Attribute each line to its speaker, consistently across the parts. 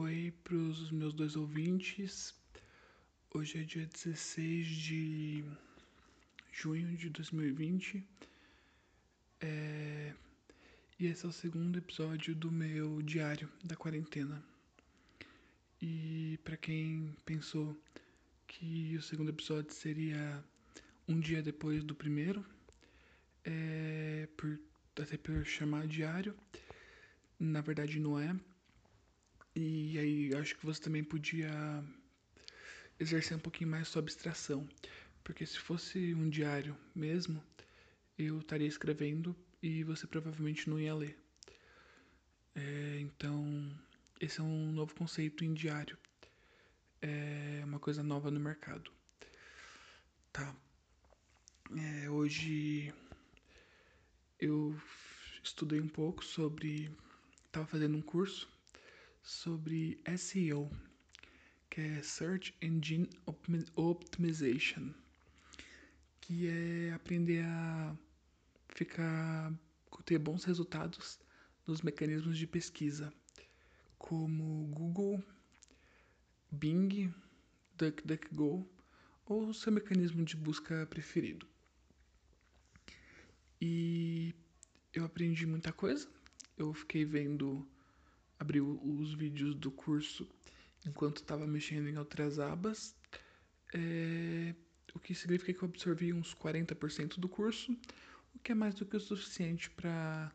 Speaker 1: Oi para os meus dois ouvintes. Hoje é dia 16 de junho de 2020. É... E esse é o segundo episódio do meu diário da quarentena. E para quem pensou que o segundo episódio seria um dia depois do primeiro, é por até por chamar diário, na verdade não é. E aí acho que você também podia exercer um pouquinho mais sua abstração. Porque se fosse um diário mesmo, eu estaria escrevendo e você provavelmente não ia ler. É, então, esse é um novo conceito em diário. É uma coisa nova no mercado. Tá. É, hoje eu estudei um pouco sobre. Estava fazendo um curso sobre SEO, que é Search Engine Optimization, que é aprender a ficar ter bons resultados nos mecanismos de pesquisa, como Google, Bing, DuckDuckGo ou seu mecanismo de busca preferido. E eu aprendi muita coisa. Eu fiquei vendo abri os vídeos do curso enquanto estava mexendo em outras abas, é, o que significa que eu absorvi uns 40% do curso, o que é mais do que o suficiente para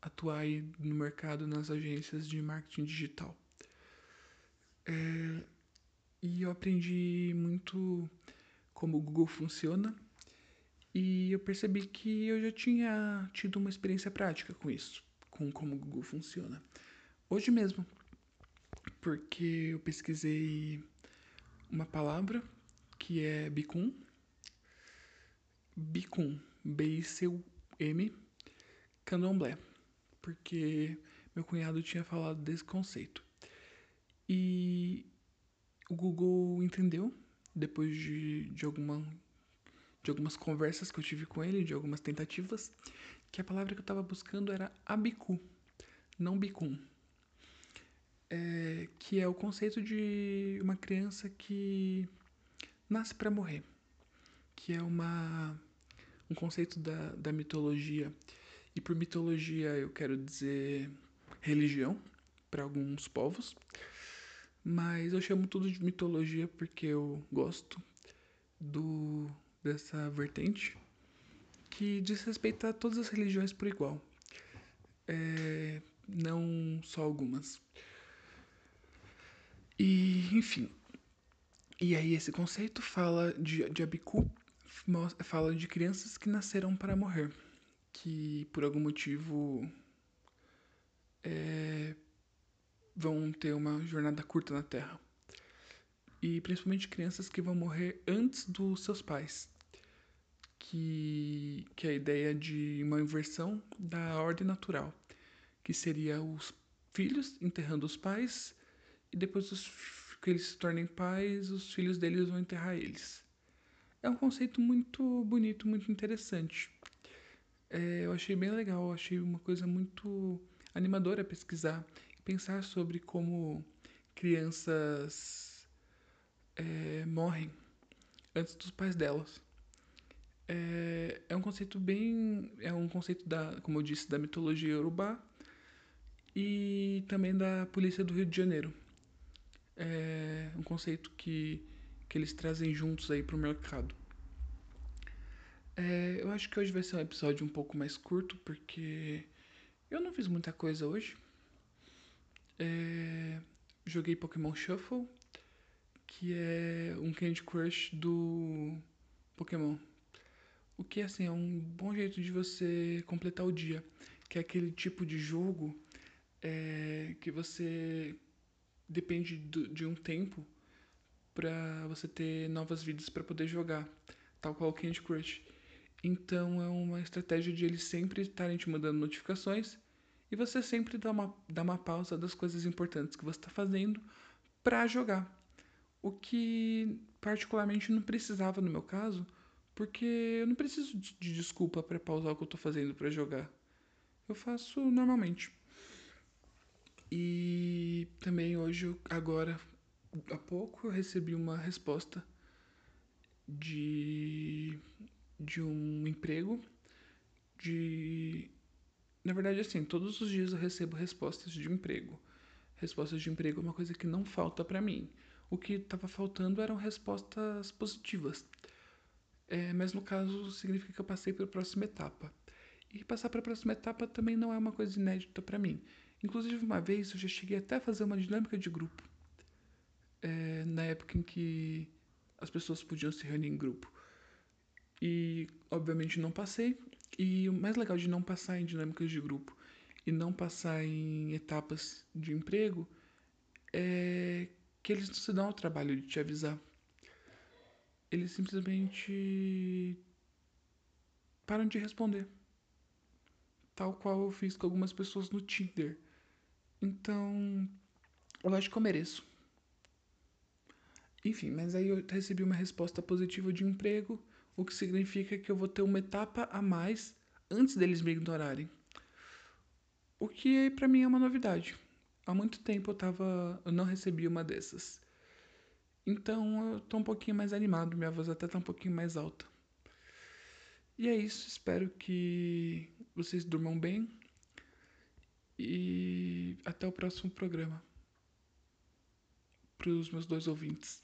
Speaker 1: atuar no mercado nas agências de marketing digital. É, e eu aprendi muito como o Google funciona e eu percebi que eu já tinha tido uma experiência prática com isso, com como o Google funciona. Hoje mesmo, porque eu pesquisei uma palavra que é bicum, bicum, B-I-C-U-M, candomblé, porque meu cunhado tinha falado desse conceito. E o Google entendeu, depois de, de, alguma, de algumas conversas que eu tive com ele, de algumas tentativas, que a palavra que eu estava buscando era abicu, não bicum é, que é o conceito de uma criança que nasce para morrer, que é uma, um conceito da, da mitologia. E por mitologia eu quero dizer religião para alguns povos, mas eu chamo tudo de mitologia porque eu gosto do dessa vertente que diz respeito a todas as religiões por igual, é, não só algumas. E, enfim. E aí esse conceito fala de, de Abiku, fala de crianças que nasceram para morrer, que por algum motivo é, vão ter uma jornada curta na Terra. E principalmente crianças que vão morrer antes dos seus pais. Que, que é a ideia de uma inversão da ordem natural, que seria os filhos enterrando os pais e depois os, que eles se tornem pais, os filhos deles vão enterrar eles. É um conceito muito bonito, muito interessante. É, eu achei bem legal, eu achei uma coisa muito animadora pesquisar e pensar sobre como crianças é, morrem antes dos pais delas. É, é, um conceito bem. É um conceito da, como eu disse, da mitologia urubá e também da polícia do Rio de Janeiro é um conceito que, que eles trazem juntos aí para o mercado. É, eu acho que hoje vai ser um episódio um pouco mais curto, porque eu não fiz muita coisa hoje. É, joguei Pokémon Shuffle, que é um Candy Crush do Pokémon. O que assim é um bom jeito de você completar o dia, que é aquele tipo de jogo é, que você depende do, de um tempo para você ter novas vidas para poder jogar, tal qual Candy Crush. Então é uma estratégia de eles sempre estarem te mandando notificações e você sempre dá uma, dá uma pausa das coisas importantes que você está fazendo para jogar. O que particularmente não precisava no meu caso, porque eu não preciso de desculpa para pausar o que eu estou fazendo para jogar. Eu faço normalmente. E também hoje, agora, há pouco, eu recebi uma resposta de, de um emprego de. Na verdade, assim, todos os dias eu recebo respostas de emprego. Respostas de emprego é uma coisa que não falta para mim. O que estava faltando eram respostas positivas. É, mas no caso significa que eu passei para a próxima etapa. E passar para a próxima etapa também não é uma coisa inédita para mim. Inclusive, uma vez eu já cheguei até a fazer uma dinâmica de grupo. É, na época em que as pessoas podiam se reunir em grupo. E, obviamente, não passei. E o mais legal de não passar em dinâmicas de grupo e não passar em etapas de emprego é que eles não se dão ao trabalho de te avisar. Eles simplesmente param de responder. Tal qual eu fiz com algumas pessoas no Tinder. Então, eu acho que eu mereço. Enfim, mas aí eu recebi uma resposta positiva de emprego, o que significa que eu vou ter uma etapa a mais antes deles me ignorarem. O que para mim é uma novidade. Há muito tempo eu tava. eu não recebi uma dessas. Então eu tô um pouquinho mais animado, minha voz até tá um pouquinho mais alta. E é isso, espero que vocês durmam bem. E até o próximo programa. Para os meus dois ouvintes.